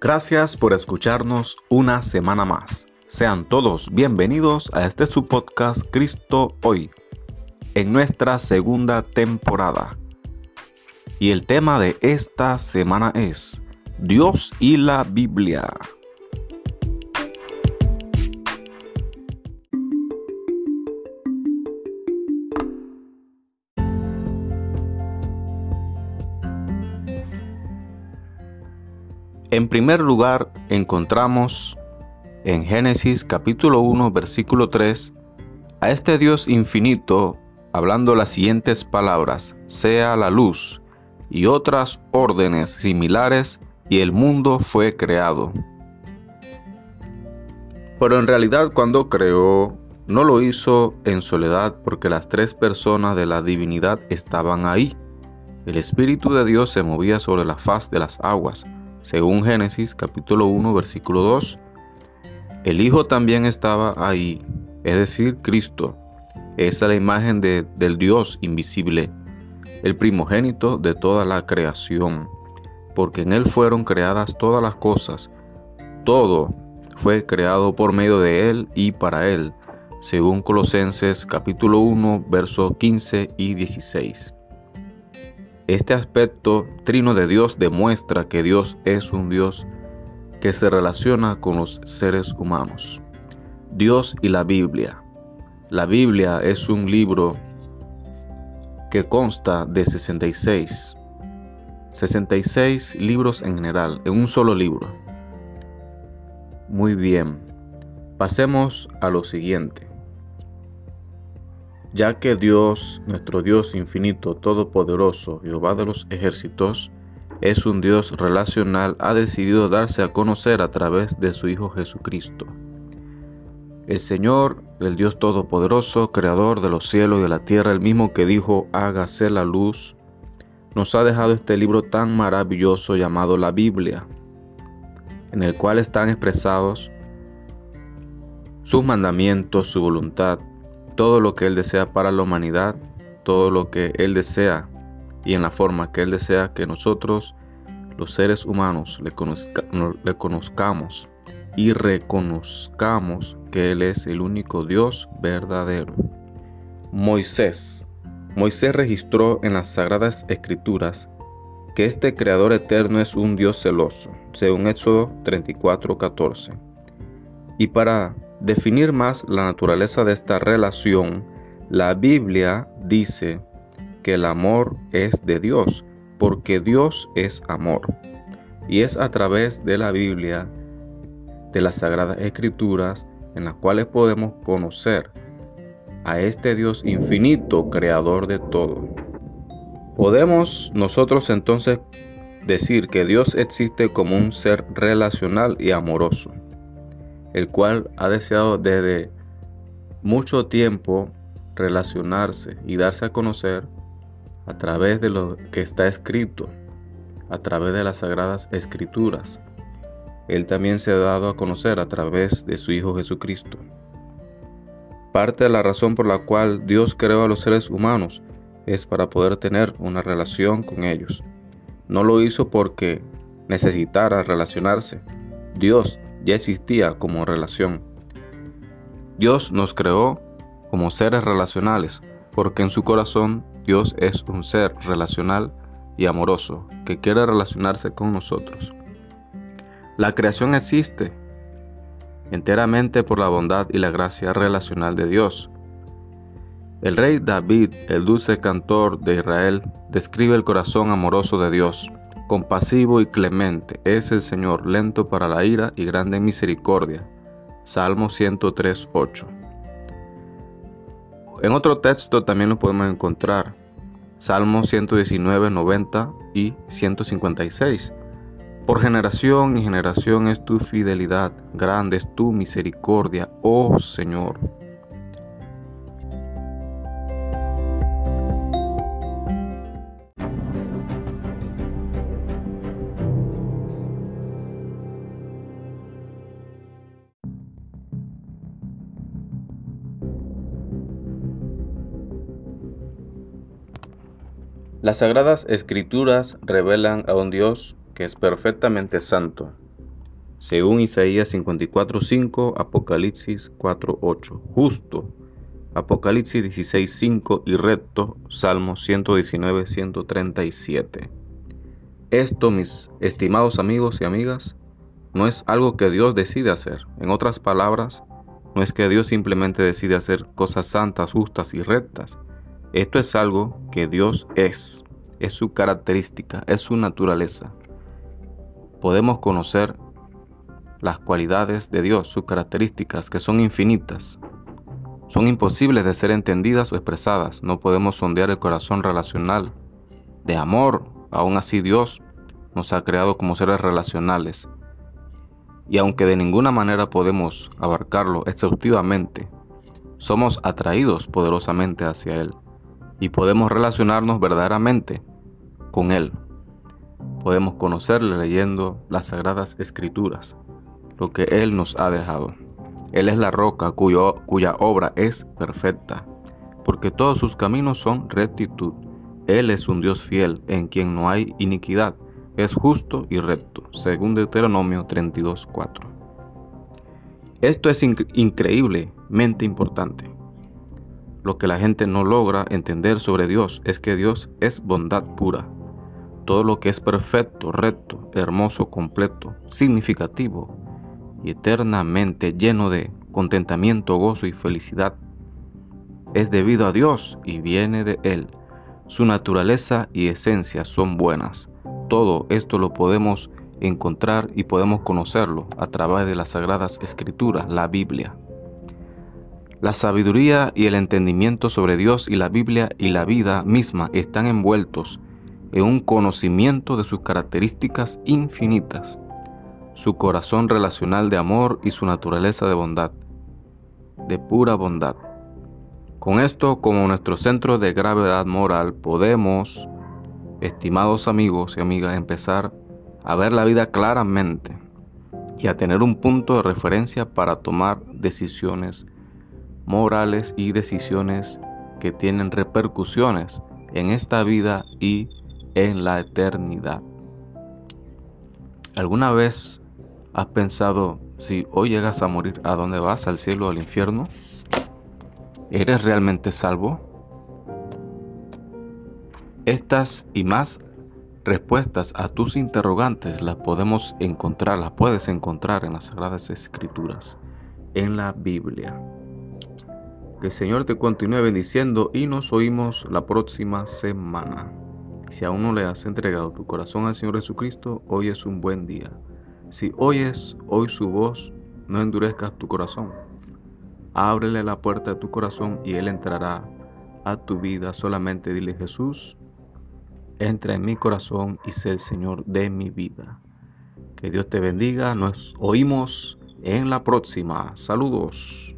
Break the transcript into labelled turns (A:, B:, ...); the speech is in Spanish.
A: Gracias por escucharnos una semana más. Sean todos bienvenidos a este su podcast Cristo Hoy, en nuestra segunda temporada. Y el tema de esta semana es Dios y la Biblia. En primer lugar, encontramos en Génesis capítulo 1, versículo 3, a este Dios infinito hablando las siguientes palabras, sea la luz, y otras órdenes similares, y el mundo fue creado. Pero en realidad cuando creó, no lo hizo en soledad porque las tres personas de la divinidad estaban ahí. El Espíritu de Dios se movía sobre la faz de las aguas según Génesis capítulo 1 versículo 2. El Hijo también estaba ahí, es decir, Cristo. Esa es la imagen de, del Dios invisible, el primogénito de toda la creación, porque en Él fueron creadas todas las cosas. Todo fue creado por medio de Él y para Él, según Colosenses capítulo 1, versos 15 y 16. Este aspecto trino de Dios demuestra que Dios es un Dios que se relaciona con los seres humanos. Dios y la Biblia. La Biblia es un libro que consta de 66. 66 libros en general, en un solo libro. Muy bien. Pasemos a lo siguiente ya que Dios, nuestro Dios infinito, todopoderoso, Jehová de los ejércitos, es un Dios relacional, ha decidido darse a conocer a través de su Hijo Jesucristo. El Señor, el Dios Todopoderoso, Creador de los cielos y de la tierra, el mismo que dijo, hágase la luz, nos ha dejado este libro tan maravilloso llamado la Biblia, en el cual están expresados sus mandamientos, su voluntad, todo lo que Él desea para la humanidad, todo lo que Él desea y en la forma que Él desea que nosotros, los seres humanos, le, conozcamos y reconozcamos que Él es el único Dios verdadero. Moisés. Moisés registró en las sagradas escrituras que este Creador eterno es un Dios celoso, según Éxodo 34:14. Y para definir más la naturaleza de esta relación, la Biblia dice que el amor es de Dios, porque Dios es amor. Y es a través de la Biblia, de las Sagradas Escrituras, en las cuales podemos conocer a este Dios infinito, creador de todo. Podemos nosotros entonces decir que Dios existe como un ser relacional y amoroso el cual ha deseado desde mucho tiempo relacionarse y darse a conocer a través de lo que está escrito, a través de las sagradas escrituras. Él también se ha dado a conocer a través de su Hijo Jesucristo. Parte de la razón por la cual Dios creó a los seres humanos es para poder tener una relación con ellos. No lo hizo porque necesitara relacionarse. Dios ya existía como relación. Dios nos creó como seres relacionales, porque en su corazón Dios es un ser relacional y amoroso, que quiere relacionarse con nosotros. La creación existe enteramente por la bondad y la gracia relacional de Dios. El rey David, el dulce cantor de Israel, describe el corazón amoroso de Dios compasivo y clemente es el Señor, lento para la ira y grande en misericordia. Salmo 103, 8. En otro texto también lo podemos encontrar. Salmo 119, 90 y 156. Por generación y generación es tu fidelidad, grande es tu misericordia, oh Señor. Las sagradas escrituras revelan a un Dios que es perfectamente santo, según Isaías 54.5, Apocalipsis 4.8. Justo, Apocalipsis 16.5 y recto, Salmo 119.137. Esto, mis estimados amigos y amigas, no es algo que Dios decide hacer. En otras palabras, no es que Dios simplemente decide hacer cosas santas, justas y rectas. Esto es algo que Dios es, es su característica, es su naturaleza. Podemos conocer las cualidades de Dios, sus características, que son infinitas. Son imposibles de ser entendidas o expresadas. No podemos sondear el corazón relacional de amor. Aún así Dios nos ha creado como seres relacionales. Y aunque de ninguna manera podemos abarcarlo exhaustivamente, somos atraídos poderosamente hacia Él y podemos relacionarnos verdaderamente con Él. Podemos conocerle leyendo las sagradas escrituras lo que Él nos ha dejado. Él es la roca cuya obra es perfecta, porque todos sus caminos son rectitud. Él es un Dios fiel, en quien no hay iniquidad, es justo y recto, según Deuteronomio 32.4. Esto es increíblemente importante. Lo que la gente no logra entender sobre Dios es que Dios es bondad pura. Todo lo que es perfecto, recto, hermoso, completo, significativo, y eternamente lleno de contentamiento, gozo y felicidad. Es debido a Dios y viene de Él. Su naturaleza y esencia son buenas. Todo esto lo podemos encontrar y podemos conocerlo a través de las sagradas escrituras, la Biblia. La sabiduría y el entendimiento sobre Dios y la Biblia y la vida misma están envueltos en un conocimiento de sus características infinitas su corazón relacional de amor y su naturaleza de bondad, de pura bondad. Con esto como nuestro centro de gravedad moral podemos, estimados amigos y amigas, empezar a ver la vida claramente y a tener un punto de referencia para tomar decisiones morales y decisiones que tienen repercusiones en esta vida y en la eternidad. ¿Alguna vez ¿Has pensado si hoy llegas a morir, a dónde vas? ¿Al cielo o al infierno? ¿Eres realmente salvo? Estas y más respuestas a tus interrogantes las podemos encontrar, las puedes encontrar en las Sagradas Escrituras, en la Biblia. Que el Señor te continúe bendiciendo y nos oímos la próxima semana. Si aún no le has entregado tu corazón al Señor Jesucristo, hoy es un buen día. Si oyes hoy su voz, no endurezcas tu corazón. Ábrele la puerta de tu corazón y Él entrará a tu vida. Solamente dile Jesús, entra en mi corazón y sé el Señor de mi vida. Que Dios te bendiga. Nos oímos en la próxima. Saludos.